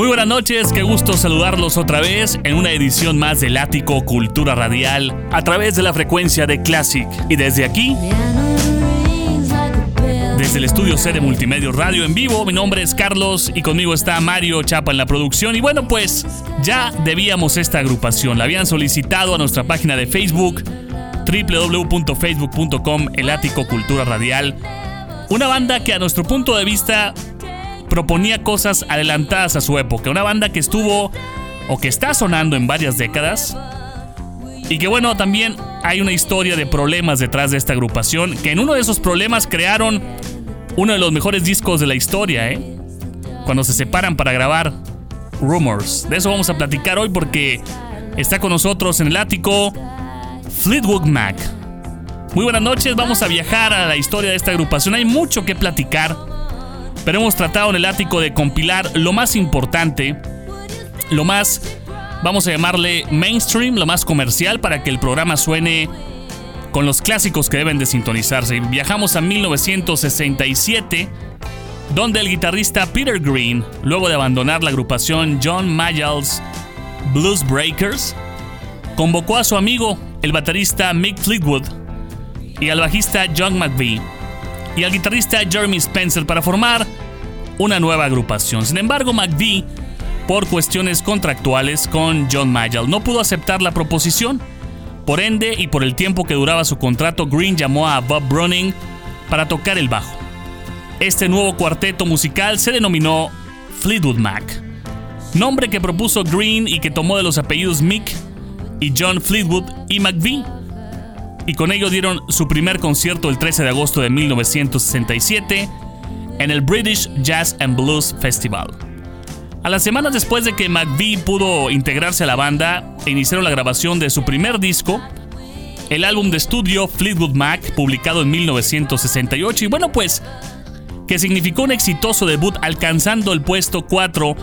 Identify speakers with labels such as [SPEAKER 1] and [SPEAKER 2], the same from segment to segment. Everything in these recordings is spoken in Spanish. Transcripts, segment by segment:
[SPEAKER 1] Muy buenas noches, qué gusto saludarlos otra vez en una edición más del Ático Cultura Radial a través de la frecuencia de Classic. Y desde aquí, desde el estudio C de Multimedia Radio en vivo, mi nombre es Carlos y conmigo está Mario Chapa en la producción. Y bueno, pues ya debíamos esta agrupación, la habían solicitado a nuestra página de Facebook www.facebook.com El Ático Cultura Radial. Una banda que a nuestro punto de vista proponía cosas adelantadas a su época. Una banda que estuvo o que está sonando en varias décadas. Y que bueno, también hay una historia de problemas detrás de esta agrupación. Que en uno de esos problemas crearon uno de los mejores discos de la historia, ¿eh? Cuando se separan para grabar Rumors. De eso vamos a platicar hoy porque está con nosotros en el ático Fleetwood Mac. Muy buenas noches, vamos a viajar a la historia de esta agrupación. Hay mucho que platicar pero hemos tratado en el ático de compilar lo más importante, lo más, vamos a llamarle mainstream, lo más comercial para que el programa suene con los clásicos que deben de sintonizarse. Viajamos a 1967, donde el guitarrista Peter Green, luego de abandonar la agrupación John Mayall's Blues Breakers, convocó a su amigo, el baterista Mick Fleetwood, y al bajista John McVie y al guitarrista Jeremy Spencer para formar una nueva agrupación. Sin embargo, McVie, por cuestiones contractuales con John Mayall, no pudo aceptar la proposición. Por ende, y por el tiempo que duraba su contrato, Green llamó a Bob Browning para tocar el bajo. Este nuevo cuarteto musical se denominó Fleetwood Mac, nombre que propuso Green y que tomó de los apellidos Mick y John Fleetwood y McVie y con ello dieron su primer concierto el 13 de agosto de 1967 en el British Jazz and Blues Festival. A las semanas después de que McVie pudo integrarse a la banda iniciaron la grabación de su primer disco, el álbum de estudio Fleetwood Mac, publicado en 1968, y bueno pues, que significó un exitoso debut alcanzando el puesto 4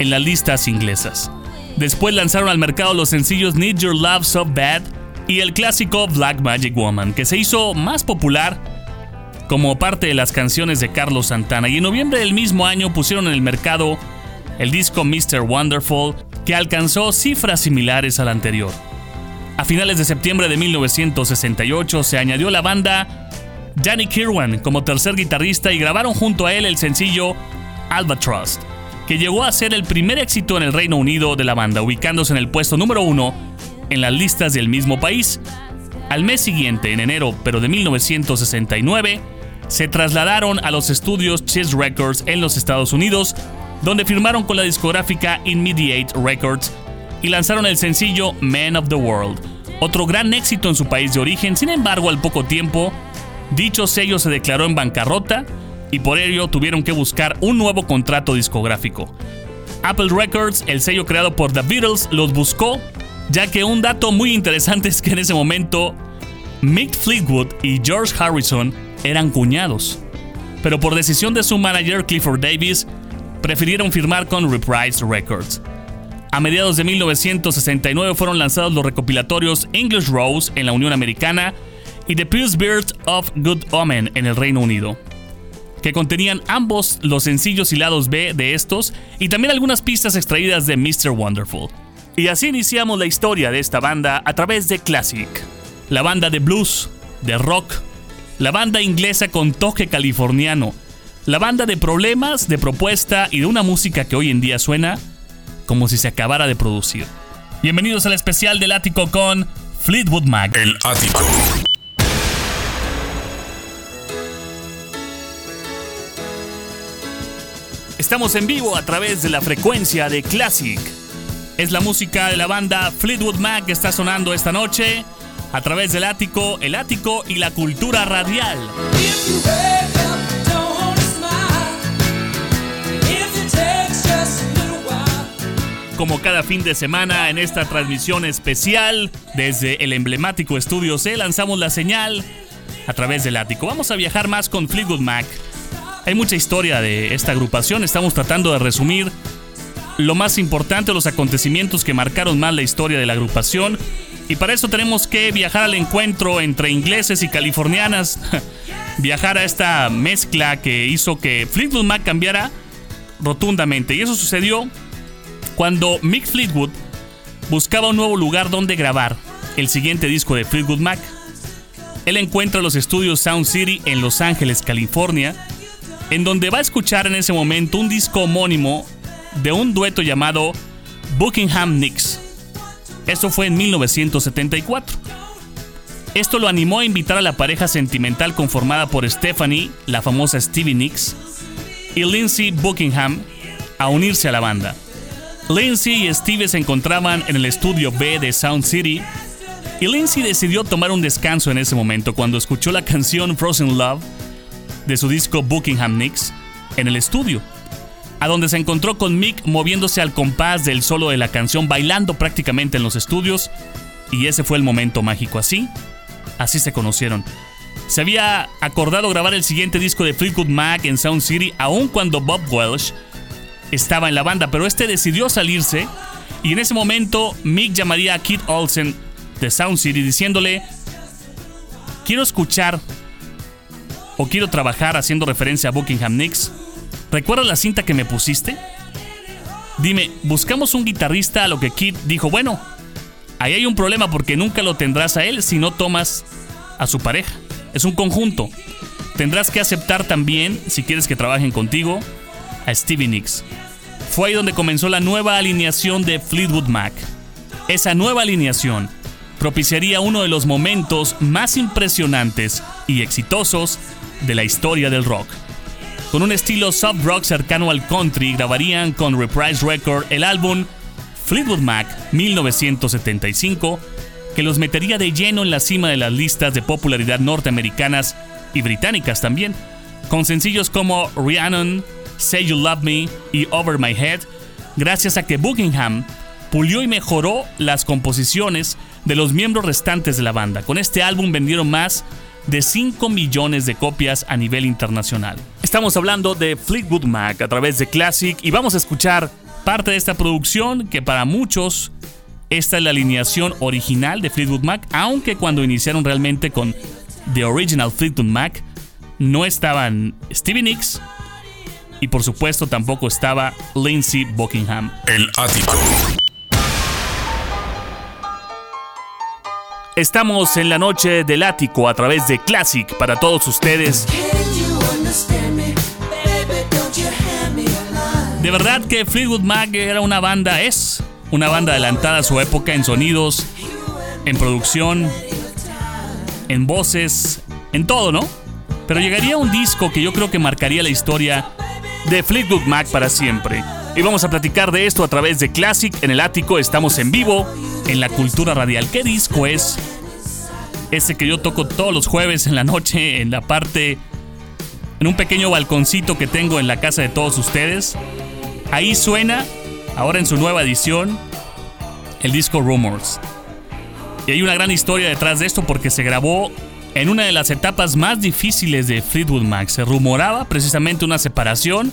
[SPEAKER 1] en las listas inglesas. Después lanzaron al mercado los sencillos Need Your Love So Bad y el clásico Black Magic Woman, que se hizo más popular como parte de las canciones de Carlos Santana. Y en noviembre del mismo año pusieron en el mercado el disco Mr. Wonderful, que alcanzó cifras similares al anterior. A finales de septiembre de 1968 se añadió la banda Danny Kirwan como tercer guitarrista y grabaron junto a él el sencillo Albatross, que llegó a ser el primer éxito en el Reino Unido de la banda, ubicándose en el puesto número uno en las listas del mismo país. Al mes siguiente, en enero pero de 1969, se trasladaron a los estudios Chess Records en los Estados Unidos, donde firmaron con la discográfica Immediate Records y lanzaron el sencillo Man of the World, otro gran éxito en su país de origen. Sin embargo, al poco tiempo, dicho sello se declaró en bancarrota y por ello tuvieron que buscar un nuevo contrato discográfico. Apple Records, el sello creado por The Beatles, los buscó ya que un dato muy interesante es que en ese momento Mick Fleetwood y George Harrison eran cuñados, pero por decisión de su manager Clifford Davis prefirieron firmar con Reprise Records. A mediados de 1969 fueron lanzados los recopilatorios English Rose en la Unión Americana y The Pierce Bird of Good Omen en el Reino Unido, que contenían ambos los sencillos y lados B de estos y también algunas pistas extraídas de Mr. Wonderful. Y así iniciamos la historia de esta banda a través de Classic, la banda de blues, de rock, la banda inglesa con toque californiano, la banda de problemas, de propuesta y de una música que hoy en día suena como si se acabara de producir. Bienvenidos al especial del ático con Fleetwood Mac.
[SPEAKER 2] El ático.
[SPEAKER 1] Estamos en vivo a través de la frecuencia de Classic es la música de la banda Fleetwood Mac que está sonando esta noche a través del ático, el ático y la cultura radial. Como cada fin de semana en esta transmisión especial desde el emblemático estudio C lanzamos la señal a través del ático. Vamos a viajar más con Fleetwood Mac. Hay mucha historia de esta agrupación, estamos tratando de resumir lo más importante, los acontecimientos que marcaron más la historia de la agrupación. Y para eso tenemos que viajar al encuentro entre ingleses y californianas. viajar a esta mezcla que hizo que Fleetwood Mac cambiara rotundamente. Y eso sucedió Cuando Mick Fleetwood buscaba un nuevo lugar donde grabar el siguiente disco de Fleetwood Mac, él encuentra los estudios Sound City en Los Ángeles, California, en donde va a escuchar en ese momento un disco homónimo de un dueto llamado Buckingham Nicks. Esto fue en 1974. Esto lo animó a invitar a la pareja sentimental conformada por Stephanie, la famosa Stevie Nicks, y Lindsay Buckingham a unirse a la banda. Lindsay y Stevie se encontraban en el estudio B de Sound City y Lindsay decidió tomar un descanso en ese momento cuando escuchó la canción Frozen Love de su disco Buckingham Nicks en el estudio, a donde se encontró con Mick moviéndose al compás del solo de la canción, bailando prácticamente en los estudios, y ese fue el momento mágico. Así, así se conocieron. Se había acordado grabar el siguiente disco de Fleetwood Mac en Sound City, aun cuando Bob Welsh estaba en la banda, pero este decidió salirse y en ese momento Mick llamaría a Kit Olsen de Sound City diciéndole, quiero escuchar o quiero trabajar haciendo referencia a Buckingham Nicks. ¿Recuerdas la cinta que me pusiste? Dime, buscamos un guitarrista a lo que Kit dijo, bueno, ahí hay un problema porque nunca lo tendrás a él si no tomas a su pareja. Es un conjunto. Tendrás que aceptar también, si quieres que trabajen contigo, a Stevie Nicks. Fue ahí donde comenzó la nueva alineación de Fleetwood Mac. Esa nueva alineación propiciaría uno de los momentos más impresionantes y exitosos de la historia del rock. Con un estilo soft rock cercano al country, grabarían con Reprise Record el álbum Fleetwood Mac 1975, que los metería de lleno en la cima de las listas de popularidad norteamericanas y británicas también, con sencillos como Rhiannon, Say You Love Me y Over My Head, gracias a que Buckingham pulió y mejoró las composiciones de los miembros restantes de la banda. Con este álbum vendieron más de 5 millones de copias a nivel internacional. Estamos hablando de Fleetwood Mac a través de Classic y vamos a escuchar parte de esta producción que para muchos esta es la alineación original de Fleetwood Mac, aunque cuando iniciaron realmente con The Original Fleetwood Mac no estaban Stevie Nicks y por supuesto tampoco estaba Lindsey Buckingham.
[SPEAKER 2] El ático.
[SPEAKER 1] Estamos en la noche del ático a través de Classic para todos ustedes. De verdad que Fleetwood Mac era una banda, es una banda adelantada a su época en sonidos, en producción, en voces, en todo, ¿no? Pero llegaría un disco que yo creo que marcaría la historia de Fleetwood Mac para siempre. Y vamos a platicar de esto a través de Classic en el ático. Estamos en vivo en la cultura radial. ¿Qué disco es? Ese que yo toco todos los jueves en la noche en la parte, en un pequeño balconcito que tengo en la casa de todos ustedes. Ahí suena, ahora en su nueva edición, el disco Rumors. Y hay una gran historia detrás de esto porque se grabó en una de las etapas más difíciles de Fleetwood Mac. Se rumoraba precisamente una separación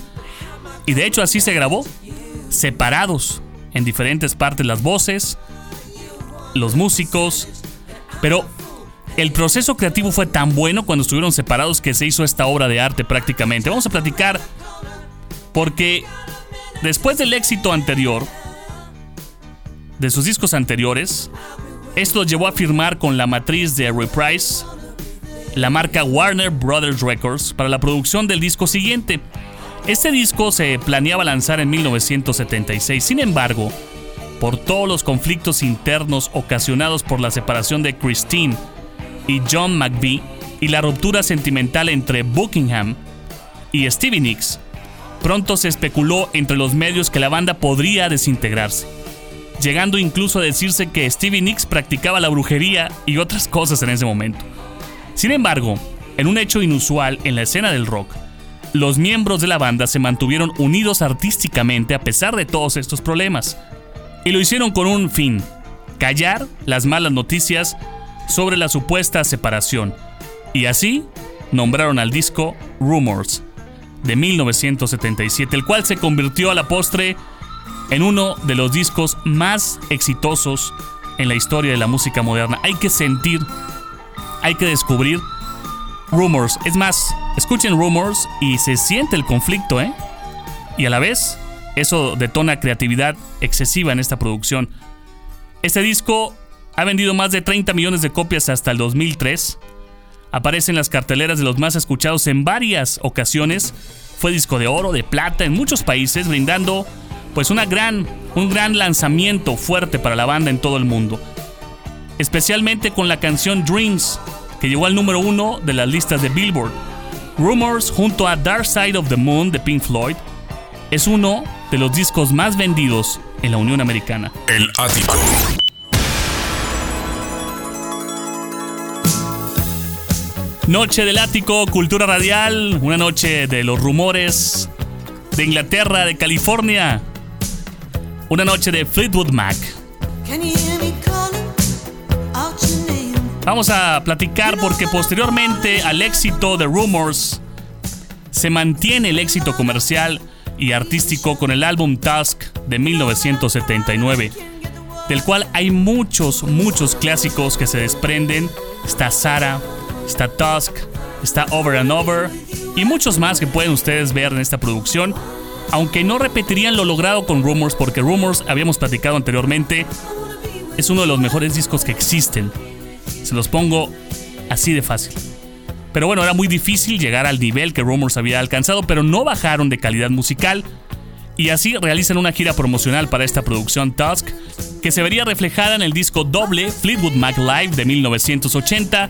[SPEAKER 1] y de hecho así se grabó, separados en diferentes partes las voces, los músicos, pero el proceso creativo fue tan bueno cuando estuvieron separados que se hizo esta obra de arte prácticamente. Vamos a platicar porque después del éxito anterior, de sus discos anteriores, esto llevó a firmar con la matriz de Reprise, la marca Warner Brothers Records, para la producción del disco siguiente. Este disco se planeaba lanzar en 1976, sin embargo, por todos los conflictos internos ocasionados por la separación de Christine y John McVie y la ruptura sentimental entre Buckingham y Stevie Nicks, pronto se especuló entre los medios que la banda podría desintegrarse, llegando incluso a decirse que Stevie Nicks practicaba la brujería y otras cosas en ese momento. Sin embargo, en un hecho inusual en la escena del rock, los miembros de la banda se mantuvieron unidos artísticamente a pesar de todos estos problemas. Y lo hicieron con un fin, callar las malas noticias sobre la supuesta separación. Y así nombraron al disco Rumors de 1977, el cual se convirtió a la postre en uno de los discos más exitosos en la historia de la música moderna. Hay que sentir, hay que descubrir Rumors. Es más, escuchen Rumors y se siente el conflicto, ¿eh? Y a la vez, Eso detona creatividad excesiva en esta producción. Este disco ha vendido más de 30 millones de copias hasta el 2003. Aparece en las carteleras de los más escuchados en varias ocasiones. Fue disco de oro, de plata en muchos países, brindando pues una gran, un gran lanzamiento fuerte para la banda en todo el mundo. Especialmente con la canción Dreams, que llegó al número uno de las listas de Billboard. Rumors junto a Dark Side of the Moon de Pink Floyd es uno de los discos más vendidos en la Unión Americana.
[SPEAKER 2] El ático.
[SPEAKER 1] Noche del ático, cultura radial, una noche de los rumores de Inglaterra, de California, una noche de Fleetwood Mac. Vamos a platicar porque posteriormente al éxito de Rumors se mantiene el éxito comercial y artístico con el álbum Tusk de 1979, del cual hay muchos, muchos clásicos que se desprenden. Está Sara, está Tusk, está Over and Over y muchos más que pueden ustedes ver en esta producción aunque no repetirían lo logrado con Rumors, porque Rumors, habíamos platicado anteriormente, es uno de los mejores discos que existen. Se los pongo así de fácil. Pero bueno, era muy difícil llegar al nivel que Rumors había alcanzado, pero no bajaron de calidad musical. Y así realizan una gira promocional para esta producción Tusk, que se vería reflejada en el disco doble Fleetwood Mac Live de 1980,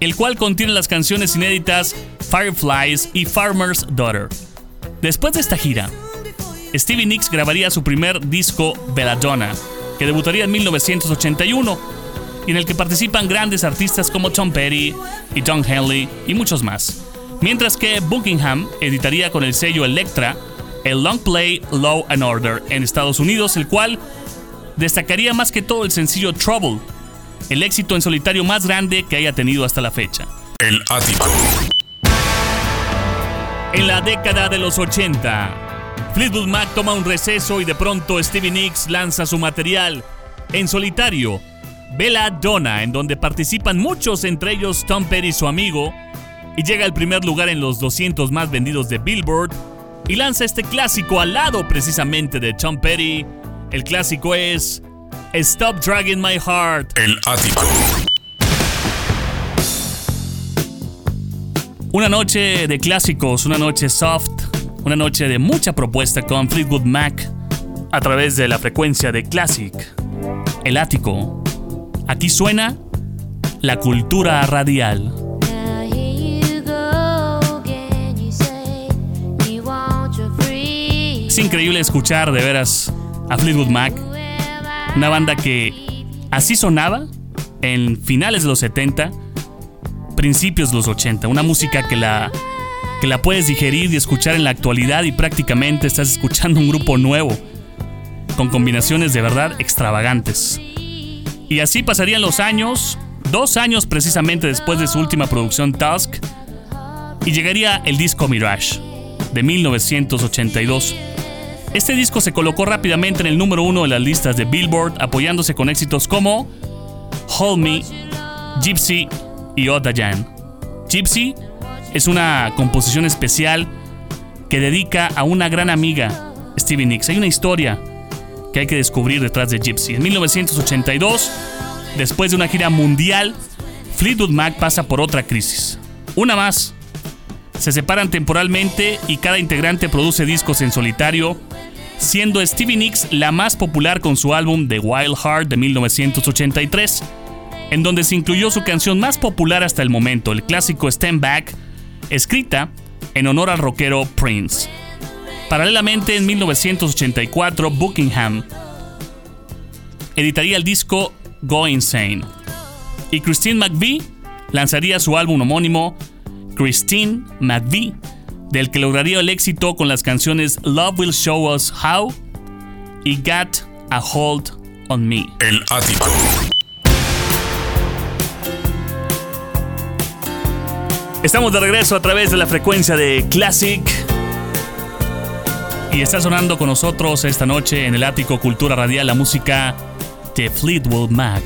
[SPEAKER 1] el cual contiene las canciones inéditas Fireflies y Farmer's Daughter. Después de esta gira, Stevie Nicks grabaría su primer disco Belladonna, que debutaría en 1981 y en el que participan grandes artistas como Tom Petty y Don Henley y muchos más. Mientras que Buckingham editaría con el sello Elektra el long play Law and Order en Estados Unidos, el cual destacaría más que todo el sencillo Trouble, el éxito en solitario más grande que haya tenido hasta la fecha.
[SPEAKER 2] El ático.
[SPEAKER 1] En la década de los 80, Fleetwood Mac toma un receso y de pronto Stevie Nicks lanza su material en solitario, Bella Donna, en donde participan muchos, entre ellos Tom Petty y su amigo, y llega al primer lugar en los 200 más vendidos de Billboard, y lanza este clásico al lado precisamente de Tom Petty. El clásico es Stop Dragging My Heart.
[SPEAKER 2] El ático.
[SPEAKER 1] Una noche de clásicos, una noche soft, una noche de mucha propuesta con Fleetwood Mac a través de la frecuencia de Classic, el ático. Aquí suena la cultura radial. Es increíble escuchar de veras a Fleetwood Mac, una banda que así sonaba en finales de los 70 principios de los 80, una música que la, que la puedes digerir y escuchar en la actualidad y prácticamente estás escuchando un grupo nuevo, con combinaciones de verdad extravagantes. Y así pasarían los años, dos años precisamente después de su última producción Tusk, y llegaría el disco Mirage, de 1982. Este disco se colocó rápidamente en el número uno de las listas de Billboard, apoyándose con éxitos como Hold Me, Gypsy y Jan. Gypsy es una composición especial que dedica a una gran amiga, Stevie Nicks. Hay una historia que hay que descubrir detrás de Gypsy. En 1982, después de una gira mundial, Fleetwood Mac pasa por otra crisis. Una más. Se separan temporalmente y cada integrante produce discos en solitario, siendo Stevie Nicks la más popular con su álbum The Wild Heart de 1983 en donde se incluyó su canción más popular hasta el momento, el clásico Stand Back, escrita en honor al rockero Prince. Paralelamente, en 1984, Buckingham editaría el disco Go Insane y Christine McVie lanzaría su álbum homónimo Christine McVie, del que lograría el éxito con las canciones Love Will Show Us How y Got a Hold on Me.
[SPEAKER 2] El ático.
[SPEAKER 1] Estamos de regreso a través de la frecuencia de Classic. Y está sonando con nosotros esta noche en el ático Cultura Radial la música de Fleetwood Mac.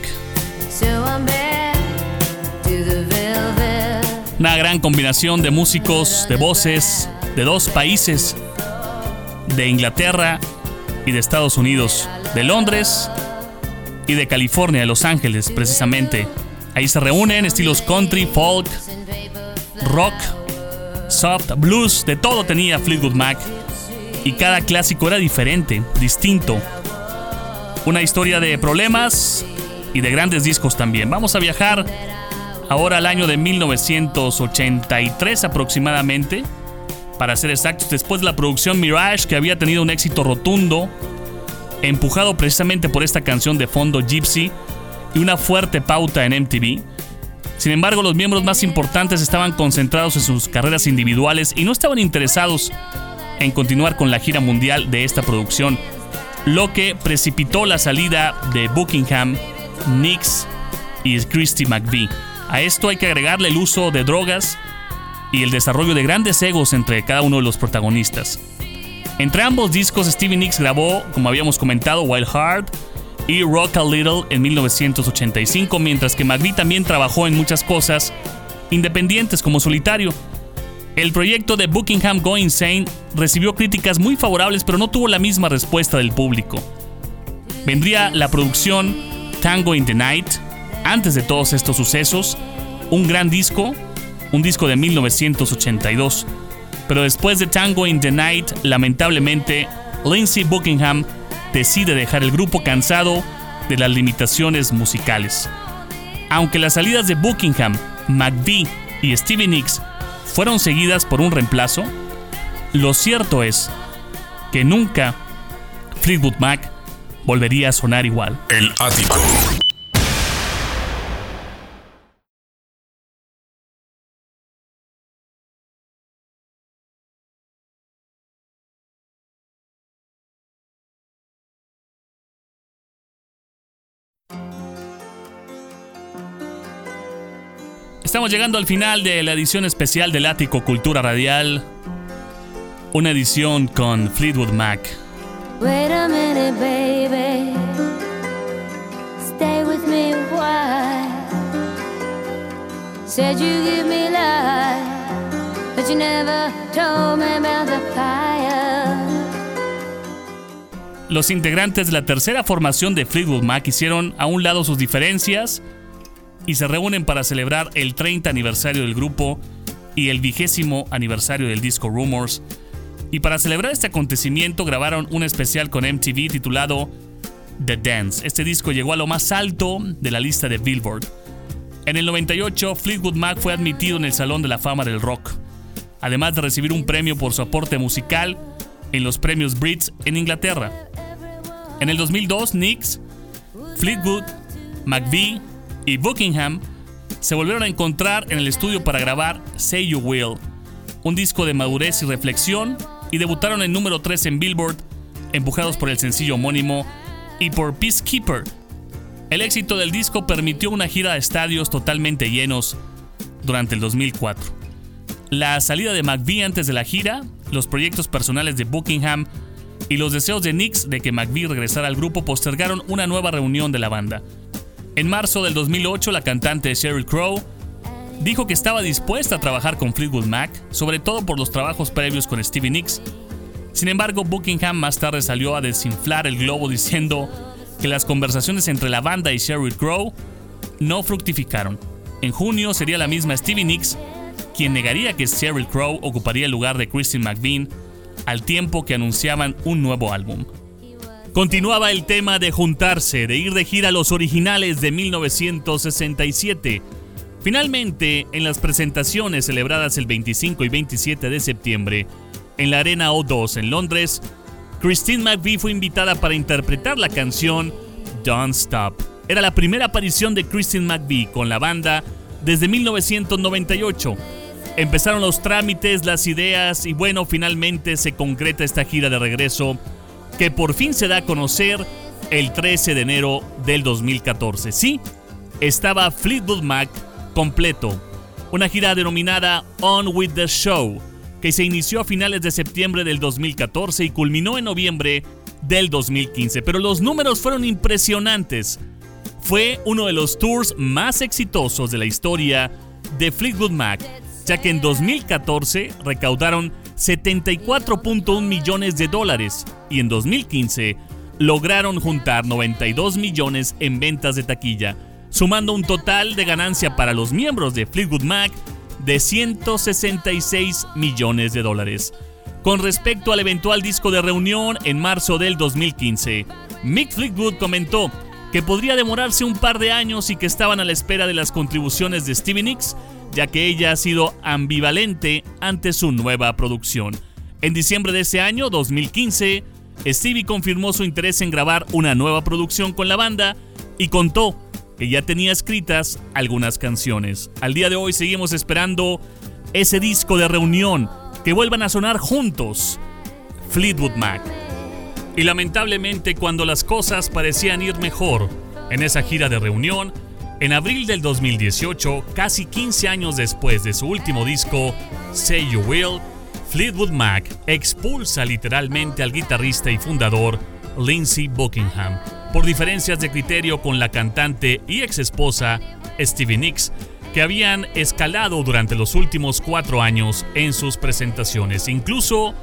[SPEAKER 1] Una gran combinación de músicos, de voces, de dos países. de Inglaterra y de Estados Unidos, de Londres y de California, de Los Ángeles precisamente. Ahí se reúnen estilos country, folk, rock, soft, blues, de todo tenía Fleetwood Mac. Y cada clásico era diferente, distinto. Una historia de problemas y de grandes discos también. Vamos a viajar ahora al año de 1983 aproximadamente. Para ser exactos, después de la producción Mirage, que había tenido un éxito rotundo, empujado precisamente por esta canción de fondo Gypsy y una fuerte pauta en MTV. Sin embargo, los miembros más importantes estaban concentrados en sus carreras individuales y no estaban interesados en continuar con la gira mundial de esta producción, lo que precipitó la salida de Buckingham, Nix y Christy McVie. A esto hay que agregarle el uso de drogas y el desarrollo de grandes egos entre cada uno de los protagonistas. Entre ambos discos, Stevie Nicks grabó, como habíamos comentado, Wild Heart y Rock a Little en 1985, mientras que McVie también trabajó en muchas cosas independientes como solitario. El proyecto de Buckingham Go Insane recibió críticas muy favorables, pero no tuvo la misma respuesta del público. Vendría la producción Tango in the Night, antes de todos estos sucesos, un gran disco, un disco de 1982. Pero después de Tango in the Night, lamentablemente, Lindsey Buckingham decide dejar el grupo cansado de las limitaciones musicales. Aunque las salidas de Buckingham, McVie y Stevie Nicks fueron seguidas por un reemplazo, lo cierto es que nunca Fleetwood Mac volvería a sonar igual.
[SPEAKER 2] El ático.
[SPEAKER 1] Estamos llegando al final de la edición especial del Ático Cultura Radial. Una edición con Fleetwood Mac.
[SPEAKER 3] Wait a minute, baby. Stay with me a while. Said you give me life, but you never told me about the fire.
[SPEAKER 1] Los integrantes de la tercera formación de Fleetwood Mac hicieron a un lado sus diferencias y se reúnen para celebrar el 30 aniversario del grupo y el vigésimo aniversario del disco Rumors. Y para celebrar este acontecimiento grabaron un especial con MTV titulado The Dance. Este disco llegó a lo más alto de la lista de Billboard. En el 98, Fleetwood Mac fue admitido en el Salón de la Fama del Rock, además de recibir un premio por su aporte musical en los premios Brits en Inglaterra. En el 2002, Nicks, Fleetwood, McVie y Buckingham se volvieron a encontrar en el estudio para grabar Say You Will, un disco de madurez y reflexión, y debutaron en número 3 en Billboard, empujados por el sencillo homónimo y por Peacekeeper. El éxito del disco permitió una gira de estadios totalmente llenos durante el 2004. La salida de McVie antes de la gira, los proyectos personales de Buckingham y los deseos de Nix de que McVie regresara al grupo postergaron una nueva reunión de la banda. En marzo del 2008, la cantante Sheryl Crow dijo que estaba dispuesta a trabajar con Fleetwood Mac, sobre todo por los trabajos previos con Stevie Nicks. Sin embargo, Buckingham más tarde salió a desinflar el globo diciendo que las conversaciones entre la banda y Sheryl Crow no fructificaron. En junio sería la misma Stevie Nicks quien negaría que Sheryl Crow ocuparía el lugar de Christine McVie al tiempo que anunciaban un nuevo álbum. Continuaba el tema de juntarse, de ir de gira a los originales de 1967. Finalmente, en las presentaciones celebradas el 25 y 27 de septiembre en la Arena O2 en Londres, Christine McVie fue invitada para interpretar la canción Don't Stop. Era la primera aparición de Christine McVie con la banda desde 1998. Empezaron los trámites, las ideas y bueno, finalmente se concreta esta gira de regreso que por fin se da a conocer el 13 de enero del 2014. Sí, estaba Fleetwood Mac completo. Una gira denominada On With The Show, que se inició a finales de septiembre del 2014 y culminó en noviembre del 2015. Pero los números fueron impresionantes. Fue uno de los tours más exitosos de la historia de Fleetwood Mac, ya que en 2014 recaudaron 74.1 millones de dólares y en 2015 lograron juntar 92 millones en ventas de taquilla, sumando un total de ganancia para los miembros de Fleetwood Mac de 166 millones de dólares. Con respecto al eventual disco de reunión en marzo del 2015, Mick Fleetwood comentó que podría demorarse un par de años y que estaban a la espera de las contribuciones de Stevie Nicks, ya que ella ha sido ambivalente ante su nueva producción. En diciembre de ese año, 2015, Stevie confirmó su interés en grabar una nueva producción con la banda y contó que ya tenía escritas algunas canciones. Al día de hoy seguimos esperando ese disco de reunión, que vuelvan a sonar juntos, Fleetwood Mac. Y lamentablemente cuando las cosas parecían ir mejor en esa gira de reunión, en abril del 2018, casi 15 años después de su último disco, Say You Will, Fleetwood Mac expulsa literalmente al guitarrista y fundador Lindsey Buckingham por diferencias de criterio con la cantante y ex esposa Stevie Nicks, que habían escalado durante los últimos cuatro años en sus presentaciones. Incluso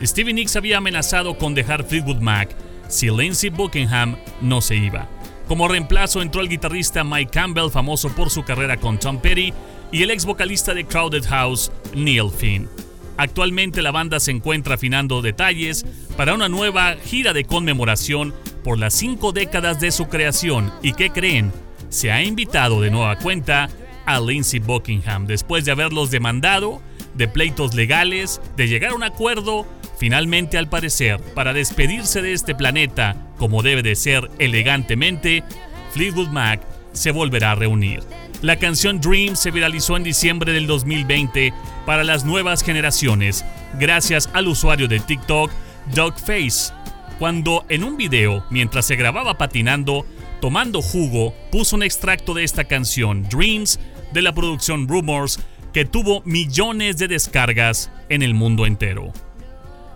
[SPEAKER 1] Stevie Nicks había amenazado con dejar Fleetwood Mac si Lindsey Buckingham no se iba. Como reemplazo entró el guitarrista Mike Campbell, famoso por su carrera con Tom Petty, y el ex vocalista de Crowded House, Neil Finn. Actualmente la banda se encuentra afinando detalles para una nueva gira de conmemoración por las cinco décadas de su creación. Y que creen se ha invitado de nueva cuenta a Lindsey Buckingham. Después de haberlos demandado, de pleitos legales, de llegar a un acuerdo Finalmente, al parecer, para despedirse de este planeta, como debe de ser elegantemente, Fleetwood Mac se volverá a reunir. La canción Dream se viralizó en diciembre del 2020 para las nuevas generaciones, gracias al usuario de TikTok Dogface, cuando en un video, mientras se grababa patinando, tomando jugo, puso un extracto de esta canción, Dreams, de la producción Rumors, que tuvo millones de descargas en el mundo entero.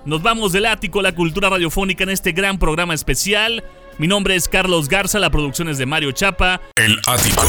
[SPEAKER 1] Nos vamos del ático a la cultura radiofónica en este gran programa especial. Mi nombre es Carlos Garza, la producción es de Mario Chapa.
[SPEAKER 2] El ático.